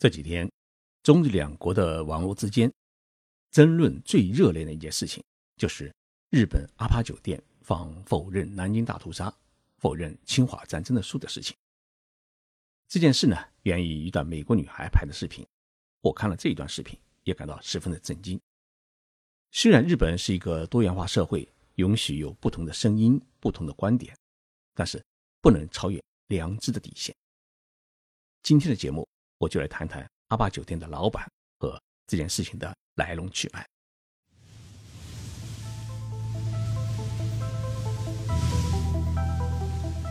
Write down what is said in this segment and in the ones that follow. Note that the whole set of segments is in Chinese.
这几天，中日两国的网络之间争论最热烈的一件事情，就是日本阿帕酒店放否认南京大屠杀、否认侵华战争的书的事情。这件事呢，源于一段美国女孩拍的视频。我看了这一段视频，也感到十分的震惊。虽然日本是一个多元化社会，允许有不同的声音、不同的观点，但是不能超越良知的底线。今天的节目。我就来谈谈阿坝酒店的老板和这件事情的来龙去脉。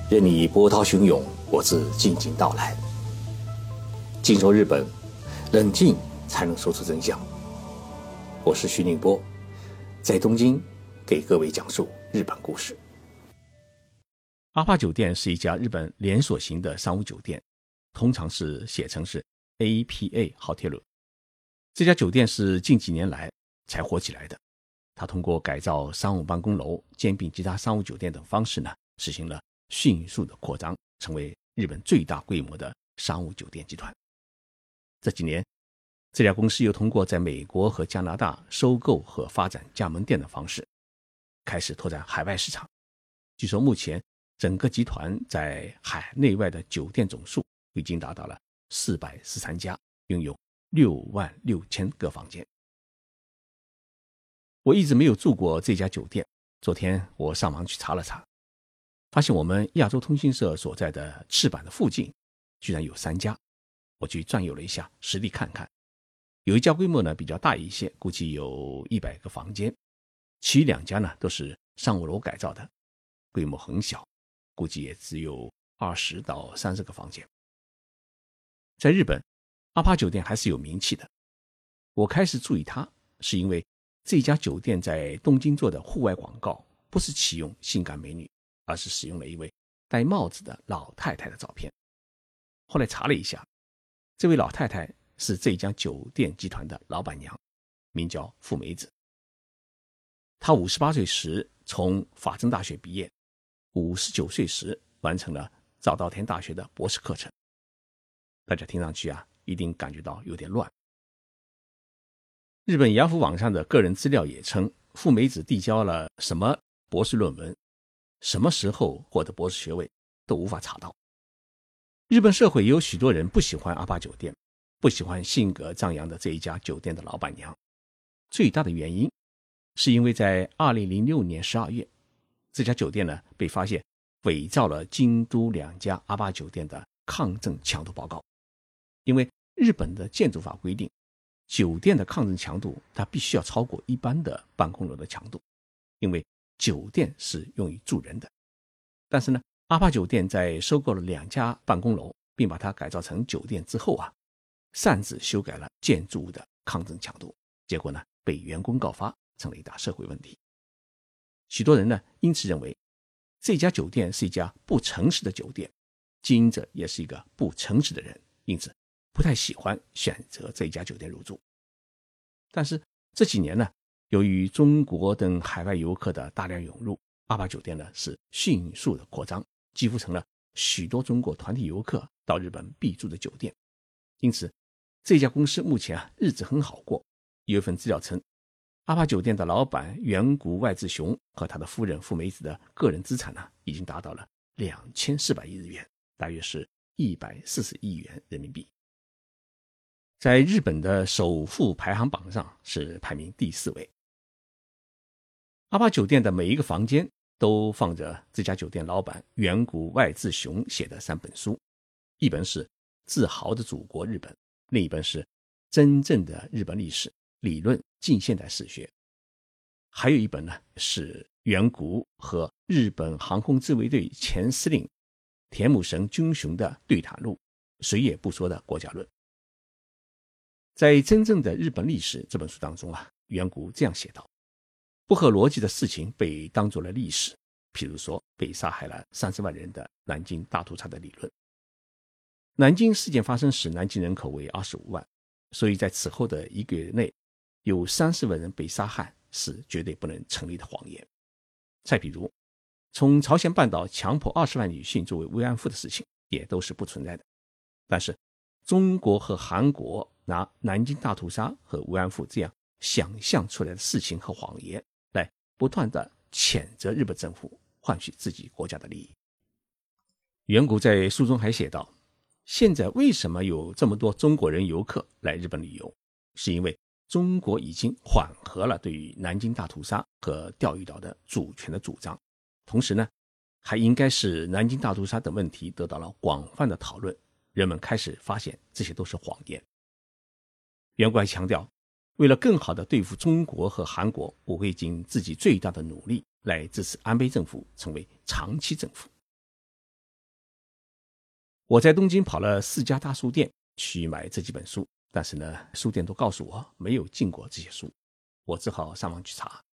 任你波涛汹涌，我自静静到来。静说日本，冷静才能说出真相。我是徐宁波，在东京给各位讲述日本故事。阿坝酒店是一家日本连锁型的商务酒店。通常是写成是 APA Hotel。这家酒店是近几年来才火起来的。它通过改造商务办公楼、兼并其他商务酒店等方式呢，实行了迅速的扩张，成为日本最大规模的商务酒店集团。这几年，这家公司又通过在美国和加拿大收购和发展加盟店的方式，开始拓展海外市场。据说目前整个集团在海内外的酒店总数。已经达到了四百十三家，拥有六万六千个房间。我一直没有住过这家酒店，昨天我上网去查了查，发现我们亚洲通讯社所在的赤坂的附近，居然有三家。我去转悠了一下，实地看看，有一家规模呢比较大一些，估计有一百个房间，其余两家呢都是商务楼改造的，规模很小，估计也只有二十到三十个房间。在日本，阿帕酒店还是有名气的。我开始注意它，是因为这家酒店在东京做的户外广告不是启用性感美女，而是使用了一位戴帽子的老太太的照片。后来查了一下，这位老太太是这家酒店集团的老板娘，名叫富美子。她五十八岁时从法政大学毕业，五十九岁时完成了早稻田大学的博士课程。大家听上去啊，一定感觉到有点乱。日本雅虎网上的个人资料也称，富美子递交了什么博士论文，什么时候获得博士学位都无法查到。日本社会也有许多人不喜欢阿巴酒店，不喜欢性格张扬的这一家酒店的老板娘。最大的原因，是因为在二零零六年十二月，这家酒店呢被发现伪造了京都两家阿巴酒店的抗震强度报告。因为日本的建筑法规定，酒店的抗震强度它必须要超过一般的办公楼的强度，因为酒店是用于住人的。但是呢，阿帕酒店在收购了两家办公楼，并把它改造成酒店之后啊，擅自修改了建筑物的抗震强度，结果呢被员工告发，成了一大社会问题。许多人呢因此认为这家酒店是一家不诚实的酒店，经营者也是一个不诚实的人，因此。不太喜欢选择这家酒店入住，但是这几年呢，由于中国等海外游客的大量涌入，阿巴酒店呢是迅速的扩张，几乎成了许多中国团体游客到日本必住的酒店。因此，这家公司目前啊日子很好过。有一份资料称，阿巴酒店的老板远古外志雄和他的夫人富美子的个人资产呢，已经达到了两千四百亿日元，大约是一百四十亿元人民币。在日本的首富排行榜上是排名第四位。阿巴酒店的每一个房间都放着这家酒店老板远古外志雄写的三本书，一本是《自豪的祖国日本》，另一本是《真正的日本历史理论近现代史学》，还有一本呢是远古和日本航空自卫队前司令田母神军雄的对谈录，谁也不说的国家论。在真正的日本历史这本书当中啊，远古这样写道：不合逻辑的事情被当做了历史，譬如说被杀害了三十万人的南京大屠杀的理论。南京事件发生时，南京人口为二十五万，所以在此后的一个月内，有三十万人被杀害是绝对不能成立的谎言。再比如，从朝鲜半岛强迫二十万女性作为慰安妇的事情，也都是不存在的。但是。中国和韩国拿南京大屠杀和慰安妇这样想象出来的事情和谎言，来不断的谴责日本政府，换取自己国家的利益。远古在书中还写道：“现在为什么有这么多中国人游客来日本旅游？是因为中国已经缓和了对于南京大屠杀和钓鱼岛的主权的主张，同时呢。”还应该是南京大屠杀等问题得到了广泛的讨论，人们开始发现这些都是谎言。袁国还强调，为了更好地对付中国和韩国，我会尽自己最大的努力来支持安倍政府成为长期政府。我在东京跑了四家大书店去买这几本书，但是呢，书店都告诉我没有进过这些书，我只好上网去查。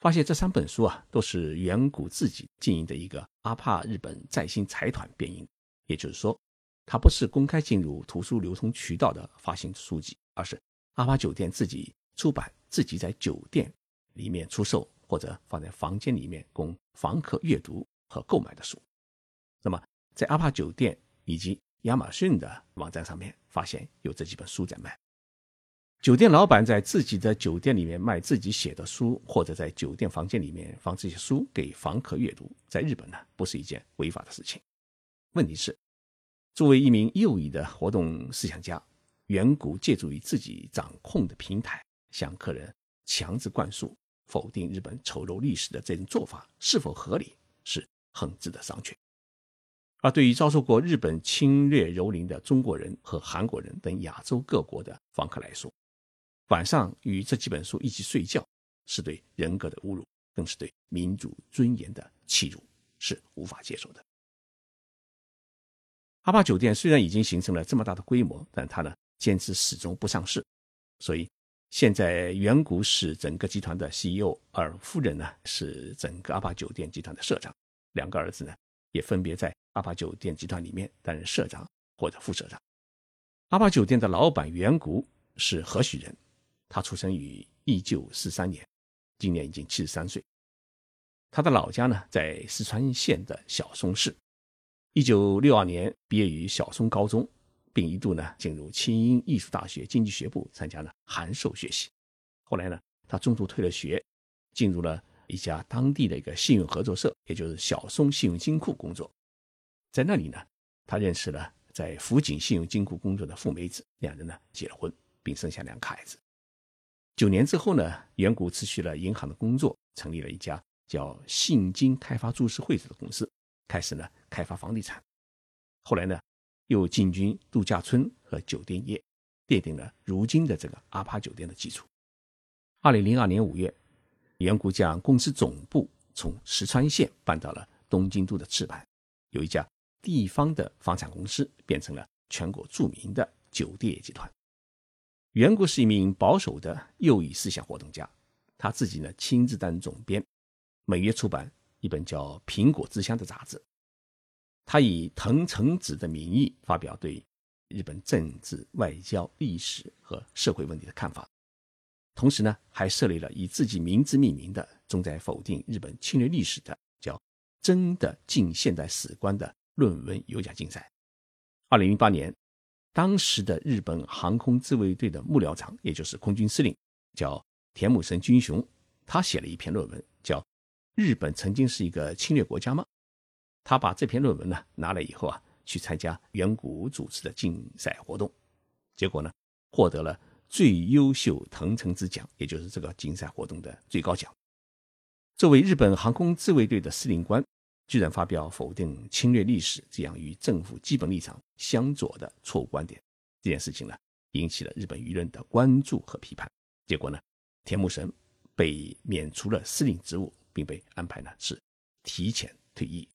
发现这三本书啊，都是远古自己经营的一个阿帕日本在兴财团编印，也就是说，它不是公开进入图书流通渠道的发行书籍，而是阿帕酒店自己出版、自己在酒店里面出售或者放在房间里面供房客阅读和购买的书。那么，在阿帕酒店以及亚马逊的网站上面，发现有这几本书在卖。酒店老板在自己的酒店里面卖自己写的书，或者在酒店房间里面放这些书给房客阅读，在日本呢不是一件违法的事情。问题是，作为一名右翼的活动思想家，远古借助于自己掌控的平台，向客人强制灌输否定日本丑陋历史的这种做法是否合理，是很值得商榷。而对于遭受过日本侵略蹂躏的中国人和韩国人等亚洲各国的访客来说，晚上与这几本书一起睡觉，是对人格的侮辱，更是对民主尊严的欺辱，是无法接受的。阿帕酒店虽然已经形成了这么大的规模，但它呢坚持始终不上市，所以现在远古是整个集团的 CEO，而夫人呢是整个阿帕酒店集团的社长，两个儿子呢也分别在阿帕酒店集团里面担任社长或者副社长。阿帕酒店的老板远古是何许人？他出生于一九四三年，今年已经七十三岁。他的老家呢在四川县的小松市。一九六二年毕业于小松高中，并一度呢进入清英艺术大学经济学部参加了函授学习。后来呢，他中途退了学，进入了一家当地的一个信用合作社，也就是小松信用金库工作。在那里呢，他认识了在福井信用金库工作的富美子，两人呢结了婚，并生下两个孩子。九年之后呢，远古辞去了银行的工作，成立了一家叫信金开发株式会社的公司，开始呢开发房地产。后来呢，又进军度假村和酒店业，奠定了如今的这个阿帕酒店的基础。二零零二年五月，远古将公司总部从石川县搬到了东京都的赤坂，有一家地方的房产公司变成了全国著名的酒店业集团。远古是一名保守的右翼思想活动家，他自己呢亲自担任总编，每月出版一本叫《苹果之乡》的杂志。他以藤城子的名义发表对日本政治、外交、历史和社会问题的看法，同时呢还设立了以自己名字命名的、重在否定日本侵略历史的叫“真的近现代史观”的论文有奖竞赛。二零零八年。当时的日本航空自卫队的幕僚长，也就是空军司令，叫田木神军雄，他写了一篇论文，叫《日本曾经是一个侵略国家吗》。他把这篇论文呢拿来以后啊，去参加远古组织的竞赛活动，结果呢获得了最优秀藤城之奖，也就是这个竞赛活动的最高奖。作为日本航空自卫队的司令官。居然发表否定侵略历史这样与政府基本立场相左的错误观点，这件事情呢，引起了日本舆论的关注和批判。结果呢，田木神被免除了司令职务，并被安排呢是提前退役。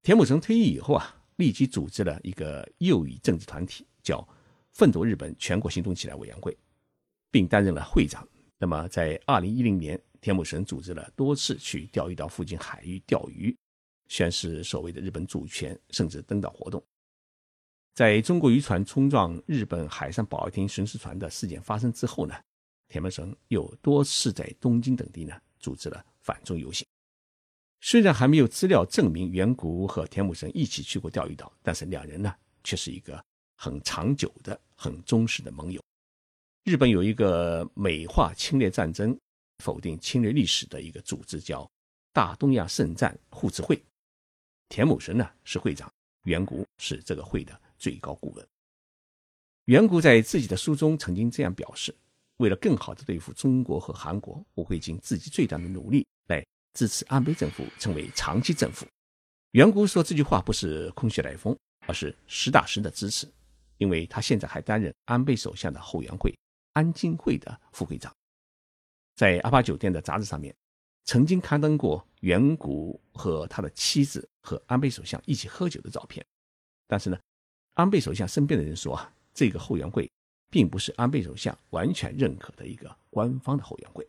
田木神退役以后啊，立即组织了一个右翼政治团体，叫“奋斗日本全国行动起来委员会”，并担任了会长。那么，在二零一零年。田木神组织了多次去钓鱼岛附近海域钓鱼，宣示所谓的日本主权，甚至登岛活动。在中国渔船冲撞日本海上保卫厅巡视船的事件发生之后呢，田木神又多次在东京等地呢组织了反中游行。虽然还没有资料证明远古和田木神一起去过钓鱼岛，但是两人呢却是一个很长久的、很忠实的盟友。日本有一个美化侵略战争、否定侵略历史的一个组织，叫大东亚圣战护持会。田某神呢是会长，远古是这个会的最高顾问。远古在自己的书中曾经这样表示：“为了更好地对付中国和韩国，我会尽自己最大的努力来支持安倍政府成为长期政府。”远古说这句话不是空穴来风，而是实打实的支持，因为他现在还担任安倍首相的后援会。安金会的副会长，在阿巴酒店的杂志上面，曾经刊登过远古和他的妻子和安倍首相一起喝酒的照片。但是呢，安倍首相身边的人说啊，这个后援会并不是安倍首相完全认可的一个官方的后援会。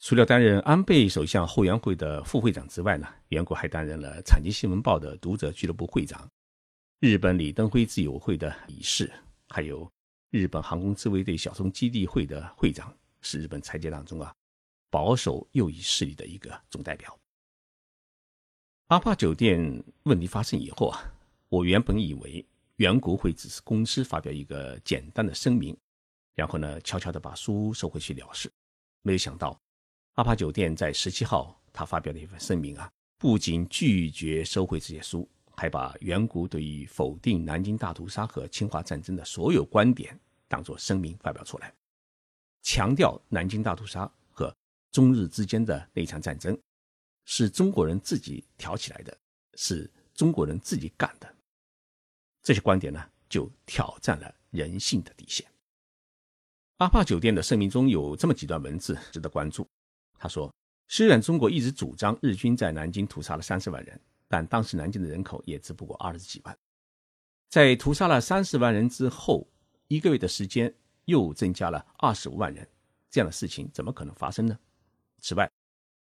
除了担任安倍首相后援会的副会长之外呢，远古还担任了《产经新闻报》的读者俱乐部会长，日本李登辉自由会的理事，还有。日本航空自卫队小松基地会的会长是日本财界当中啊保守右翼势力的一个总代表。阿帕酒店问题发生以后啊，我原本以为原国会只是公司发表一个简单的声明，然后呢悄悄的把书收回去了事。没有想到，阿帕酒店在十七号他发表的一份声明啊，不仅拒绝收回这些书。还把远古对于否定南京大屠杀和侵华战争的所有观点当作声明发表出来，强调南京大屠杀和中日之间的那场战争是中国人自己挑起来的，是中国人自己干的。这些观点呢，就挑战了人性的底线。阿帕酒店的声明中有这么几段文字值得关注。他说：“虽然中国一直主张日军在南京屠杀了三十万人。”但当时南京的人口也只不过二十几万，在屠杀了三十万人之后，一个月的时间又增加了二十五万人，这样的事情怎么可能发生呢？此外，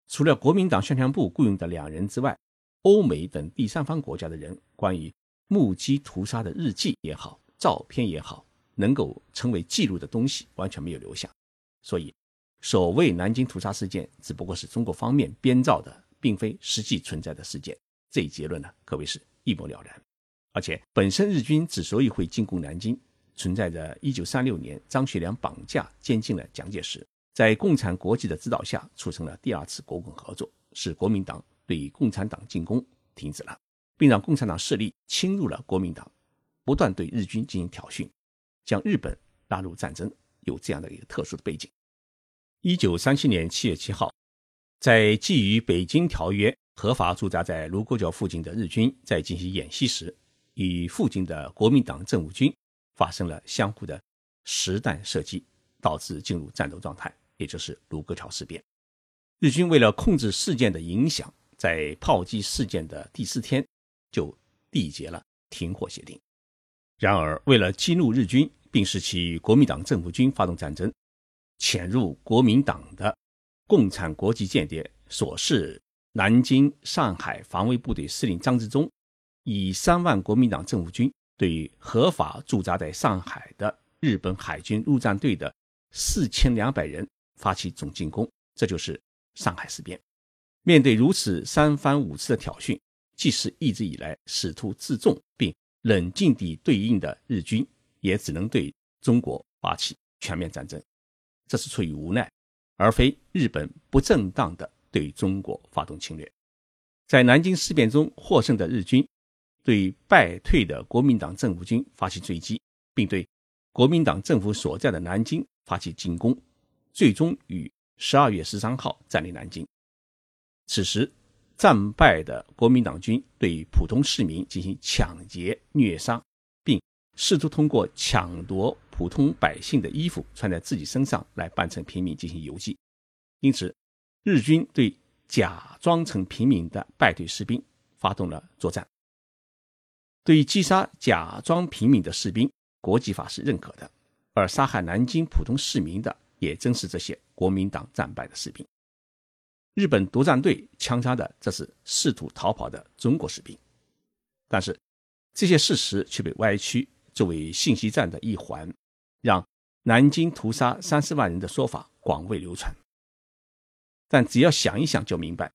除了国民党宣传部雇佣的两人之外，欧美等第三方国家的人关于目击屠杀的日记也好、照片也好，能够成为记录的东西完全没有留下。所以，所谓南京屠杀事件只不过是中国方面编造的，并非实际存在的事件。这一结论呢，可谓是一目了然。而且，本身日军之所以会进攻南京，存在着1936年张学良绑架监禁了蒋介石，在共产国际的指导下，促成了第二次国共合作，使国民党对共产党进攻停止了，并让共产党势力侵入了国民党，不断对日军进行挑衅，将日本拉入战争，有这样的一个特殊的背景。1937年7月7号，在基于《北京条约》。合法驻扎在卢沟桥附近的日军在进行演习时，与附近的国民党政务军发生了相互的实弹射击，导致进入战斗状态，也就是卢沟桥事变。日军为了控制事件的影响，在炮击事件的第四天就缔结了停火协定。然而，为了激怒日军，并使其国民党政府军发动战争，潜入国民党的共产国际间谍所示。南京、上海防卫部队司令张之忠，以三万国民党政府军对合法驻扎在上海的日本海军陆战队的四千两百人发起总进攻，这就是上海事变。面对如此三番五次的挑衅，即使一直以来试图自重并冷静地对应的日军，也只能对中国发起全面战争。这是出于无奈，而非日本不正当的。对中国发动侵略，在南京事变中获胜的日军，对败退的国民党政府军发起追击，并对国民党政府所在的南京发起进攻，最终于十二月十三号占领南京。此时，战败的国民党军对普通市民进行抢劫、虐杀，并试图通过抢夺普通百姓的衣服穿在自己身上来扮成平民进行游击，因此。日军对假装成平民的败退士兵发动了作战。对于击杀假装平民的士兵，国际法是认可的；而杀害南京普通市民的，也正是这些国民党战败的士兵。日本独战队枪杀的，这是试图逃跑的中国士兵。但是，这些事实却被歪曲，作为信息战的一环，让南京屠杀三十万人的说法广为流传。但只要想一想就明白，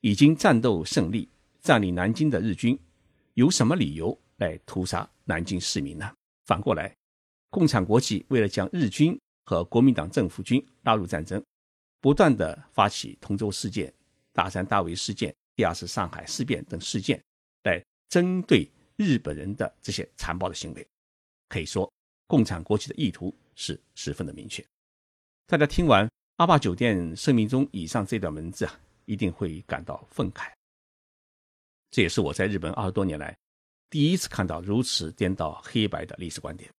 已经战斗胜利、占领南京的日军，有什么理由来屠杀南京市民呢？反过来，共产国际为了将日军和国民党政府军拉入战争，不断的发起通州事件、大山大围事件、第二次上海事变等事件，来针对日本人的这些残暴的行为。可以说，共产国际的意图是十分的明确。大家听完阿坝酒店声明中以上这段文字啊，一定会感到愤慨。这也是我在日本二十多年来第一次看到如此颠倒黑白的历史观点。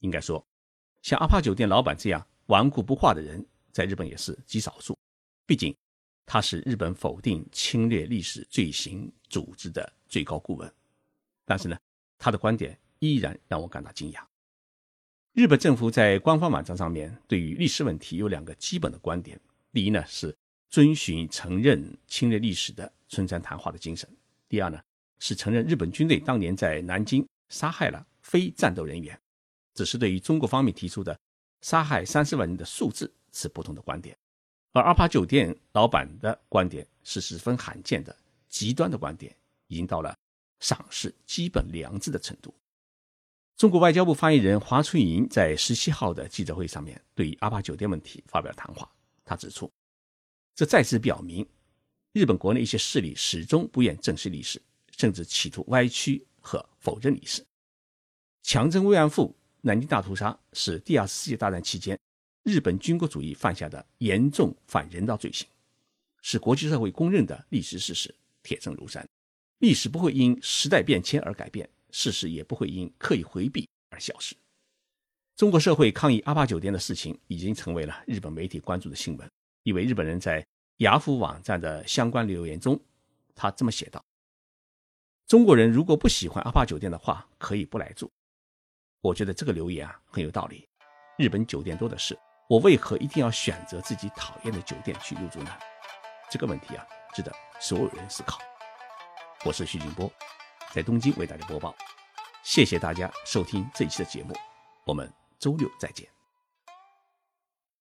应该说，像阿帕酒店老板这样顽固不化的人，在日本也是极少数。毕竟，他是日本否定侵略历史罪行组织的最高顾问。但是呢，他的观点依然让我感到惊讶。日本政府在官方网站上面对于历史问题有两个基本的观点：第一呢，是遵循承认侵略历史的村山谈话的精神。第二呢，是承认日本军队当年在南京杀害了非战斗人员，只是对于中国方面提出的杀害三十万人的数字持不同的观点。而阿帕酒店老板的观点是十分罕见的极端的观点，已经到了丧失基本良知的程度。中国外交部发言人华春莹在十七号的记者会上面对阿帕酒店问题发表谈话，他指出，这再次表明。日本国内一些势力始终不愿正视历史，甚至企图歪曲和否认历史。强征慰安妇、南京大屠杀是第二次世界大战期间日本军国主义犯下的严重反人道罪行，是国际社会公认的历史事实，铁证如山。历史不会因时代变迁而改变，事实也不会因刻意回避而消失。中国社会抗议阿帕酒店的事情已经成为了日本媒体关注的新闻，因为日本人在。雅虎网站的相关留言中，他这么写道：“中国人如果不喜欢阿帕酒店的话，可以不来住。”我觉得这个留言啊很有道理。日本酒店多的是，我为何一定要选择自己讨厌的酒店去入住呢？这个问题啊，值得所有人思考。我是徐静波，在东京为大家播报。谢谢大家收听这一期的节目，我们周六再见。